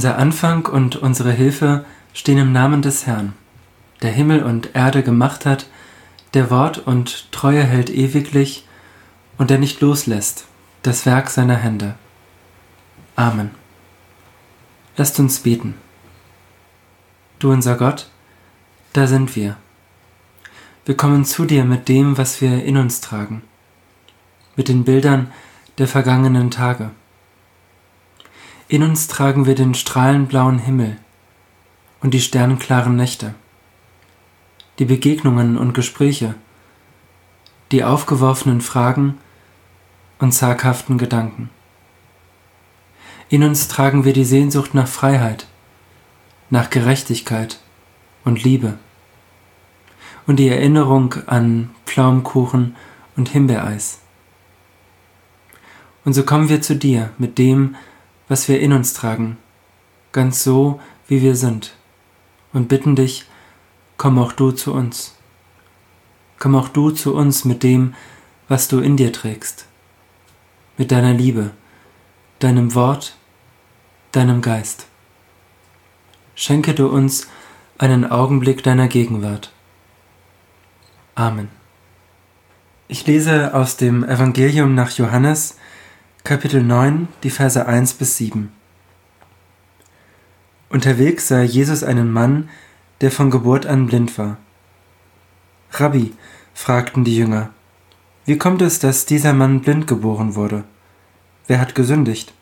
Unser Anfang und unsere Hilfe stehen im Namen des Herrn, der Himmel und Erde gemacht hat, der Wort und Treue hält ewiglich und der nicht loslässt, das Werk seiner Hände. Amen. Lasst uns beten. Du unser Gott, da sind wir. Wir kommen zu dir mit dem, was wir in uns tragen, mit den Bildern der vergangenen Tage. In uns tragen wir den strahlenblauen Himmel und die sternklaren Nächte, die Begegnungen und Gespräche, die aufgeworfenen Fragen und zaghaften Gedanken. In uns tragen wir die Sehnsucht nach Freiheit, nach Gerechtigkeit und Liebe und die Erinnerung an Pflaumenkuchen und Himbeereis. Und so kommen wir zu dir mit dem, was wir in uns tragen, ganz so, wie wir sind, und bitten dich, komm auch du zu uns. Komm auch du zu uns mit dem, was du in dir trägst, mit deiner Liebe, deinem Wort, deinem Geist. Schenke du uns einen Augenblick deiner Gegenwart. Amen. Ich lese aus dem Evangelium nach Johannes, Kapitel 9, die Verse 1 bis 7. Unterwegs sah Jesus einen Mann, der von Geburt an blind war. Rabbi, fragten die Jünger, wie kommt es, dass dieser Mann blind geboren wurde? Wer hat gesündigt?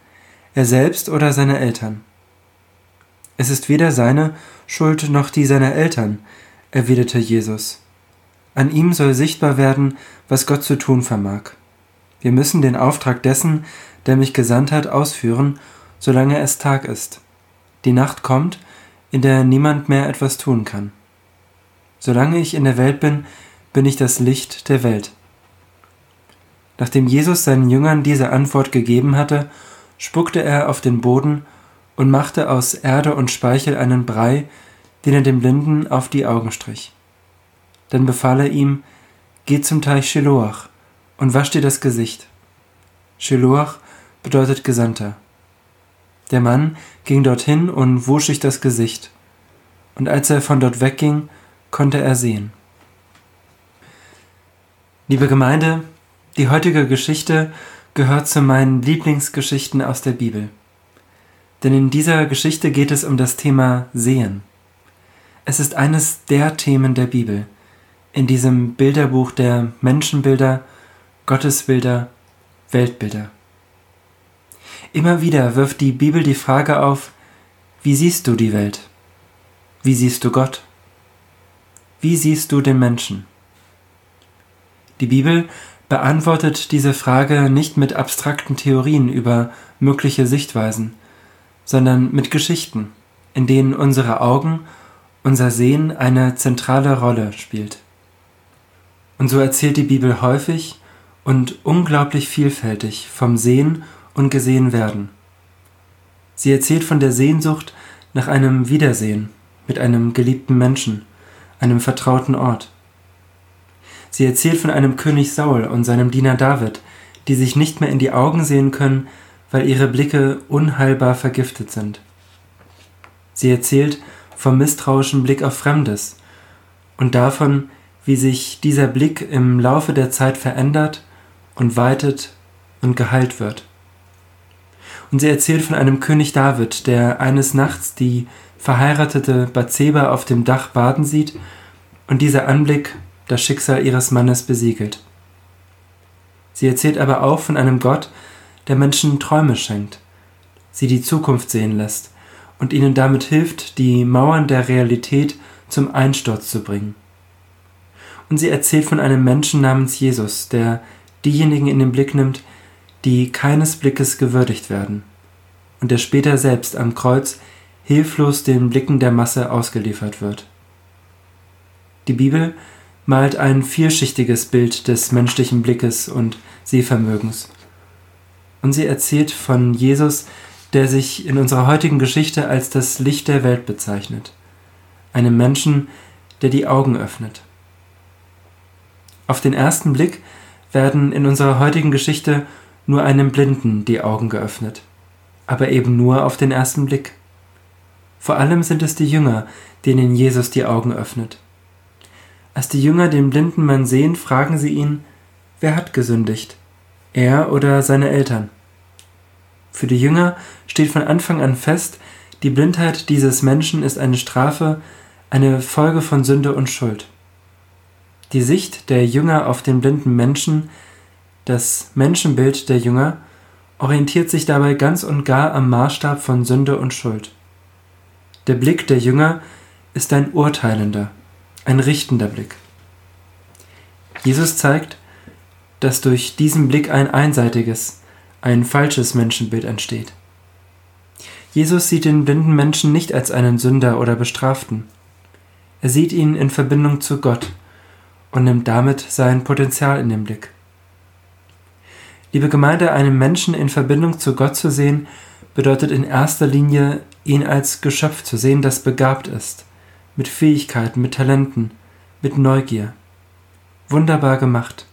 Er selbst oder seine Eltern? Es ist weder seine Schuld noch die seiner Eltern, erwiderte Jesus. An ihm soll sichtbar werden, was Gott zu tun vermag. Wir müssen den Auftrag dessen, der mich gesandt hat, ausführen, solange es Tag ist. Die Nacht kommt, in der niemand mehr etwas tun kann. Solange ich in der Welt bin, bin ich das Licht der Welt. Nachdem Jesus seinen Jüngern diese Antwort gegeben hatte, spuckte er auf den Boden und machte aus Erde und Speichel einen Brei, den er dem Blinden auf die Augen strich. Dann befahl er ihm, Geh zum Teich Shiloach und wasch dir das Gesicht. Shiloach bedeutet Gesandter. Der Mann ging dorthin und wusch sich das Gesicht, und als er von dort wegging, konnte er sehen. Liebe Gemeinde, die heutige Geschichte gehört zu meinen Lieblingsgeschichten aus der Bibel. Denn in dieser Geschichte geht es um das Thema Sehen. Es ist eines der Themen der Bibel, in diesem Bilderbuch der Menschenbilder, Gottesbilder, Weltbilder. Immer wieder wirft die Bibel die Frage auf, wie siehst du die Welt? Wie siehst du Gott? Wie siehst du den Menschen? Die Bibel beantwortet diese Frage nicht mit abstrakten Theorien über mögliche Sichtweisen, sondern mit Geschichten, in denen unsere Augen, unser Sehen eine zentrale Rolle spielt. Und so erzählt die Bibel häufig und unglaublich vielfältig vom Sehen und Gesehenwerden. Sie erzählt von der Sehnsucht nach einem Wiedersehen mit einem geliebten Menschen, einem vertrauten Ort. Sie erzählt von einem König Saul und seinem Diener David, die sich nicht mehr in die Augen sehen können, weil ihre Blicke unheilbar vergiftet sind. Sie erzählt vom misstrauischen Blick auf Fremdes und davon, wie sich dieser Blick im Laufe der Zeit verändert und weitet und geheilt wird. Und sie erzählt von einem König David, der eines Nachts die verheiratete Bathseba auf dem Dach baden sieht und dieser Anblick das Schicksal ihres Mannes besiegelt. Sie erzählt aber auch von einem Gott, der Menschen Träume schenkt, sie die Zukunft sehen lässt und ihnen damit hilft, die Mauern der Realität zum Einsturz zu bringen. Und sie erzählt von einem Menschen namens Jesus, der diejenigen in den Blick nimmt, die keines Blickes gewürdigt werden, und der später selbst am Kreuz hilflos den Blicken der Masse ausgeliefert wird. Die Bibel malt ein vielschichtiges Bild des menschlichen Blickes und Sehvermögens. Und sie erzählt von Jesus, der sich in unserer heutigen Geschichte als das Licht der Welt bezeichnet, einem Menschen, der die Augen öffnet. Auf den ersten Blick werden in unserer heutigen Geschichte nur einem Blinden die Augen geöffnet, aber eben nur auf den ersten Blick. Vor allem sind es die Jünger, denen Jesus die Augen öffnet. Als die Jünger den blinden Mann sehen, fragen sie ihn, wer hat gesündigt? Er oder seine Eltern? Für die Jünger steht von Anfang an fest, die Blindheit dieses Menschen ist eine Strafe, eine Folge von Sünde und Schuld. Die Sicht der Jünger auf den blinden Menschen, das Menschenbild der Jünger, orientiert sich dabei ganz und gar am Maßstab von Sünde und Schuld. Der Blick der Jünger ist ein urteilender, ein richtender Blick. Jesus zeigt, dass durch diesen Blick ein einseitiges, ein falsches Menschenbild entsteht. Jesus sieht den blinden Menschen nicht als einen Sünder oder Bestraften. Er sieht ihn in Verbindung zu Gott und nimmt damit sein Potenzial in den Blick. Liebe Gemeinde, einen Menschen in Verbindung zu Gott zu sehen, bedeutet in erster Linie, ihn als Geschöpf zu sehen, das begabt ist, mit Fähigkeiten, mit Talenten, mit Neugier. Wunderbar gemacht.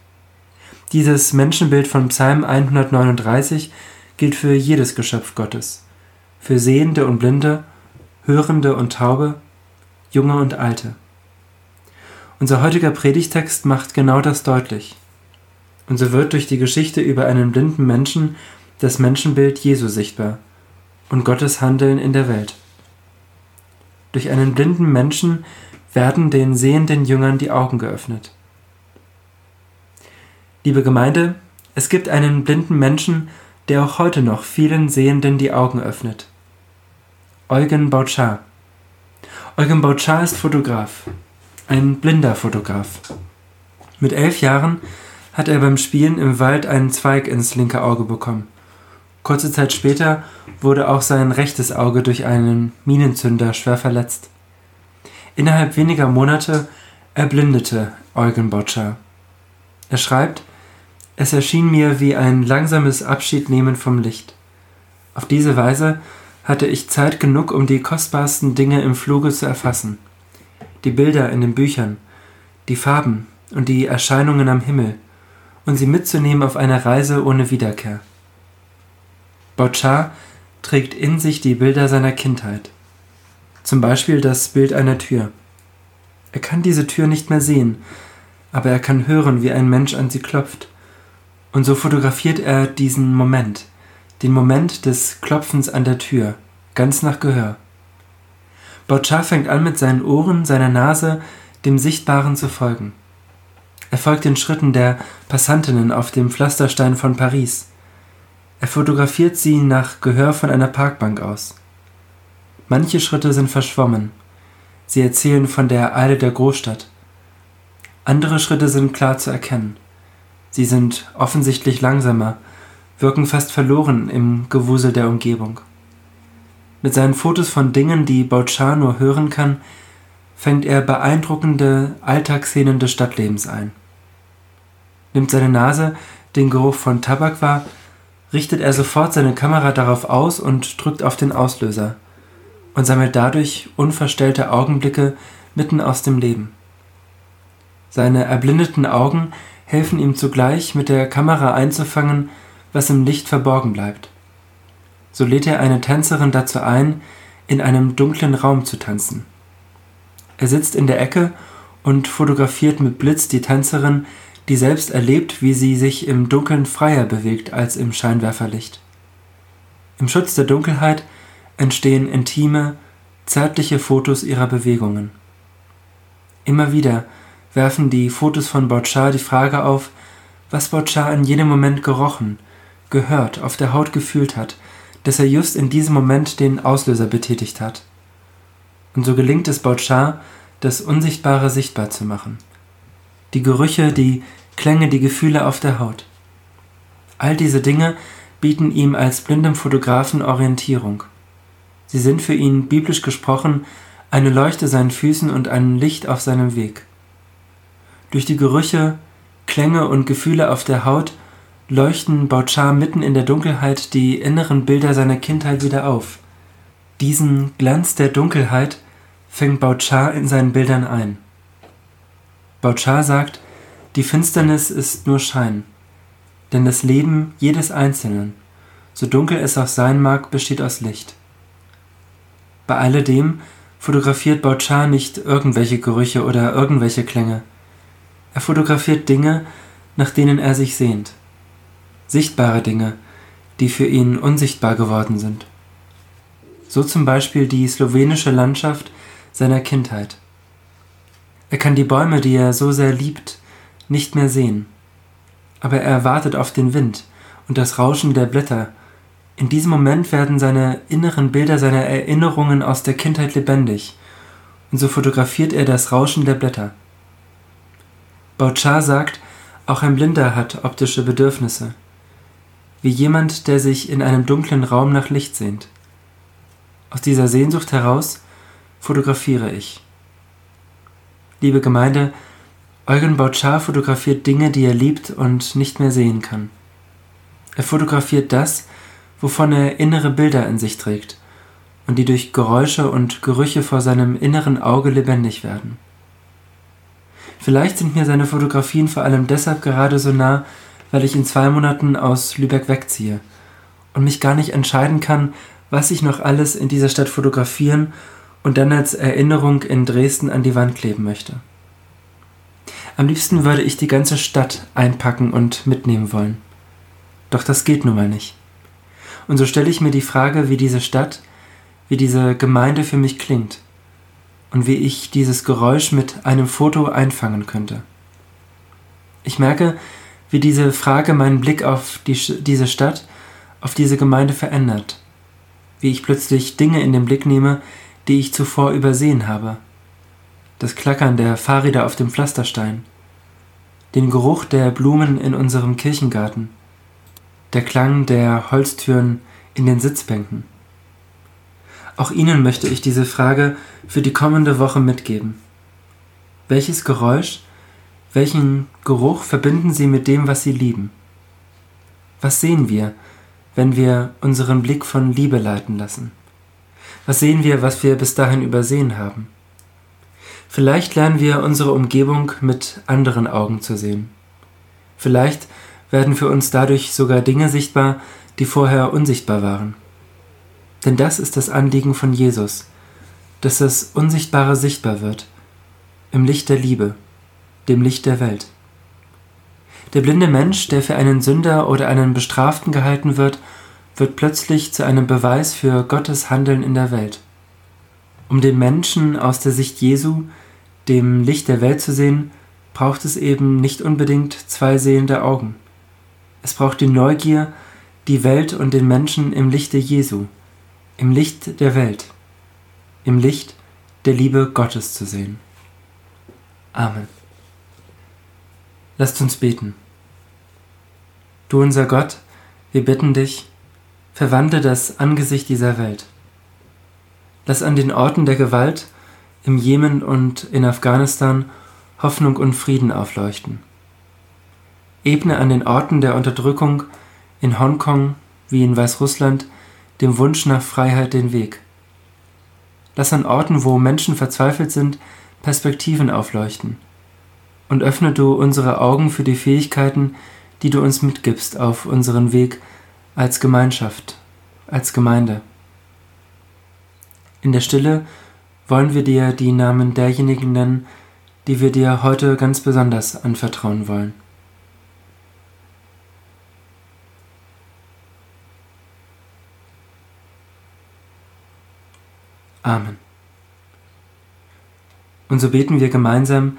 Dieses Menschenbild von Psalm 139 gilt für jedes Geschöpf Gottes, für Sehende und Blinde, Hörende und Taube, Junge und Alte. Unser heutiger Predigtext macht genau das deutlich. Und so wird durch die Geschichte über einen blinden Menschen das Menschenbild Jesu sichtbar und Gottes Handeln in der Welt. Durch einen blinden Menschen werden den sehenden Jüngern die Augen geöffnet. Liebe Gemeinde, es gibt einen blinden Menschen, der auch heute noch vielen Sehenden die Augen öffnet. Eugen Bauchar. Eugen Bauchar ist Fotograf, ein blinder Fotograf. Mit elf Jahren hat er beim Spielen im Wald einen Zweig ins linke Auge bekommen. Kurze Zeit später wurde auch sein rechtes Auge durch einen Minenzünder schwer verletzt. Innerhalb weniger Monate erblindete Eugen Botscher. Er schreibt, es erschien mir wie ein langsames Abschiednehmen vom Licht. Auf diese Weise hatte ich Zeit genug, um die kostbarsten Dinge im Fluge zu erfassen. Die Bilder in den Büchern, die Farben und die Erscheinungen am Himmel, und sie mitzunehmen auf eine Reise ohne Wiederkehr. Bouchard trägt in sich die Bilder seiner Kindheit. Zum Beispiel das Bild einer Tür. Er kann diese Tür nicht mehr sehen, aber er kann hören, wie ein Mensch an sie klopft. Und so fotografiert er diesen Moment, den Moment des Klopfens an der Tür, ganz nach Gehör. Bouchard fängt an, mit seinen Ohren, seiner Nase, dem Sichtbaren zu folgen. Er folgt den Schritten der Passantinnen auf dem Pflasterstein von Paris. Er fotografiert sie nach Gehör von einer Parkbank aus. Manche Schritte sind verschwommen. Sie erzählen von der Eile der Großstadt. Andere Schritte sind klar zu erkennen. Sie sind offensichtlich langsamer, wirken fast verloren im Gewusel der Umgebung. Mit seinen Fotos von Dingen, die nur hören kann, fängt er beeindruckende Alltagsszenen des Stadtlebens ein. Nimmt seine Nase den Geruch von Tabak wahr, richtet er sofort seine Kamera darauf aus und drückt auf den Auslöser und sammelt dadurch unverstellte Augenblicke mitten aus dem Leben. Seine erblindeten Augen helfen ihm zugleich, mit der Kamera einzufangen, was im Licht verborgen bleibt. So lädt er eine Tänzerin dazu ein, in einem dunklen Raum zu tanzen. Er sitzt in der Ecke und fotografiert mit Blitz die Tänzerin, die selbst erlebt, wie sie sich im Dunkeln freier bewegt als im Scheinwerferlicht. Im Schutz der Dunkelheit entstehen intime, zärtliche Fotos ihrer Bewegungen. Immer wieder werfen die Fotos von Bouchard die Frage auf, was Bouchard in jedem Moment gerochen, gehört, auf der Haut gefühlt hat, dass er just in diesem Moment den Auslöser betätigt hat. Und so gelingt es Bouchard, das Unsichtbare sichtbar zu machen. Die Gerüche, die Klänge, die Gefühle auf der Haut. All diese Dinge bieten ihm als blindem Fotografen Orientierung. Sie sind für ihn biblisch gesprochen eine Leuchte seinen Füßen und ein Licht auf seinem Weg. Durch die Gerüche, Klänge und Gefühle auf der Haut leuchten Bouchard mitten in der Dunkelheit die inneren Bilder seiner Kindheit wieder auf. Diesen Glanz der Dunkelheit fängt Bouchard in seinen Bildern ein. Bouchard sagt, die Finsternis ist nur Schein, denn das Leben jedes Einzelnen, so dunkel es auch sein mag, besteht aus Licht. Bei alledem fotografiert Bauchar nicht irgendwelche Gerüche oder irgendwelche Klänge. Er fotografiert Dinge, nach denen er sich sehnt. Sichtbare Dinge, die für ihn unsichtbar geworden sind. So zum Beispiel die slowenische Landschaft seiner Kindheit. Er kann die Bäume, die er so sehr liebt, nicht mehr sehen. Aber er wartet auf den Wind und das Rauschen der Blätter. In diesem Moment werden seine inneren Bilder, seine Erinnerungen aus der Kindheit lebendig. Und so fotografiert er das Rauschen der Blätter. Bauchar sagt, auch ein Blinder hat optische Bedürfnisse. Wie jemand, der sich in einem dunklen Raum nach Licht sehnt. Aus dieser Sehnsucht heraus fotografiere ich. Liebe Gemeinde, Eugen Bauchar fotografiert Dinge, die er liebt und nicht mehr sehen kann. Er fotografiert das, wovon er innere Bilder in sich trägt und die durch Geräusche und Gerüche vor seinem inneren Auge lebendig werden. Vielleicht sind mir seine Fotografien vor allem deshalb gerade so nah, weil ich in zwei Monaten aus Lübeck wegziehe und mich gar nicht entscheiden kann, was ich noch alles in dieser Stadt fotografieren und dann als Erinnerung in Dresden an die Wand kleben möchte. Am liebsten würde ich die ganze Stadt einpacken und mitnehmen wollen. Doch das geht nun mal nicht. Und so stelle ich mir die Frage, wie diese Stadt, wie diese Gemeinde für mich klingt und wie ich dieses Geräusch mit einem Foto einfangen könnte. Ich merke, wie diese Frage meinen Blick auf die, diese Stadt, auf diese Gemeinde verändert, wie ich plötzlich Dinge in den Blick nehme, die ich zuvor übersehen habe. Das Klackern der Fahrräder auf dem Pflasterstein, den Geruch der Blumen in unserem Kirchengarten, der Klang der Holztüren in den Sitzbänken. Auch Ihnen möchte ich diese Frage für die kommende Woche mitgeben. Welches Geräusch, welchen Geruch verbinden Sie mit dem, was Sie lieben? Was sehen wir, wenn wir unseren Blick von Liebe leiten lassen? Was sehen wir, was wir bis dahin übersehen haben? Vielleicht lernen wir unsere Umgebung mit anderen Augen zu sehen. Vielleicht werden für uns dadurch sogar Dinge sichtbar, die vorher unsichtbar waren. Denn das ist das Anliegen von Jesus, dass das Unsichtbare sichtbar wird, im Licht der Liebe, dem Licht der Welt. Der blinde Mensch, der für einen Sünder oder einen Bestraften gehalten wird, wird plötzlich zu einem Beweis für Gottes Handeln in der Welt. Um den Menschen aus der Sicht Jesu, dem Licht der Welt zu sehen, braucht es eben nicht unbedingt zwei sehende Augen. Es braucht die Neugier, die Welt und den Menschen im Lichte Jesu, im Licht der Welt, im Licht der Liebe Gottes zu sehen. Amen. Lasst uns beten. Du unser Gott, wir bitten dich, verwandle das Angesicht dieser Welt. Lass an den Orten der Gewalt im Jemen und in Afghanistan Hoffnung und Frieden aufleuchten. Ebne an den Orten der Unterdrückung in Hongkong wie in Weißrussland dem Wunsch nach Freiheit den Weg. Lass an Orten, wo Menschen verzweifelt sind, Perspektiven aufleuchten. Und öffne du unsere Augen für die Fähigkeiten, die du uns mitgibst auf unseren Weg als Gemeinschaft, als Gemeinde. In der Stille wollen wir dir die Namen derjenigen nennen, die wir dir heute ganz besonders anvertrauen wollen. Amen. Und so beten wir gemeinsam,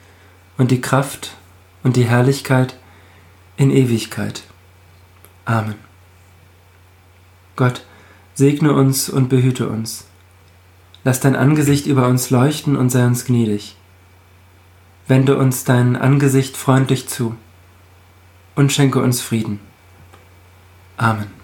und die Kraft und die Herrlichkeit in Ewigkeit. Amen. Gott, segne uns und behüte uns. Lass dein Angesicht über uns leuchten und sei uns gnädig. Wende uns dein Angesicht freundlich zu und schenke uns Frieden. Amen.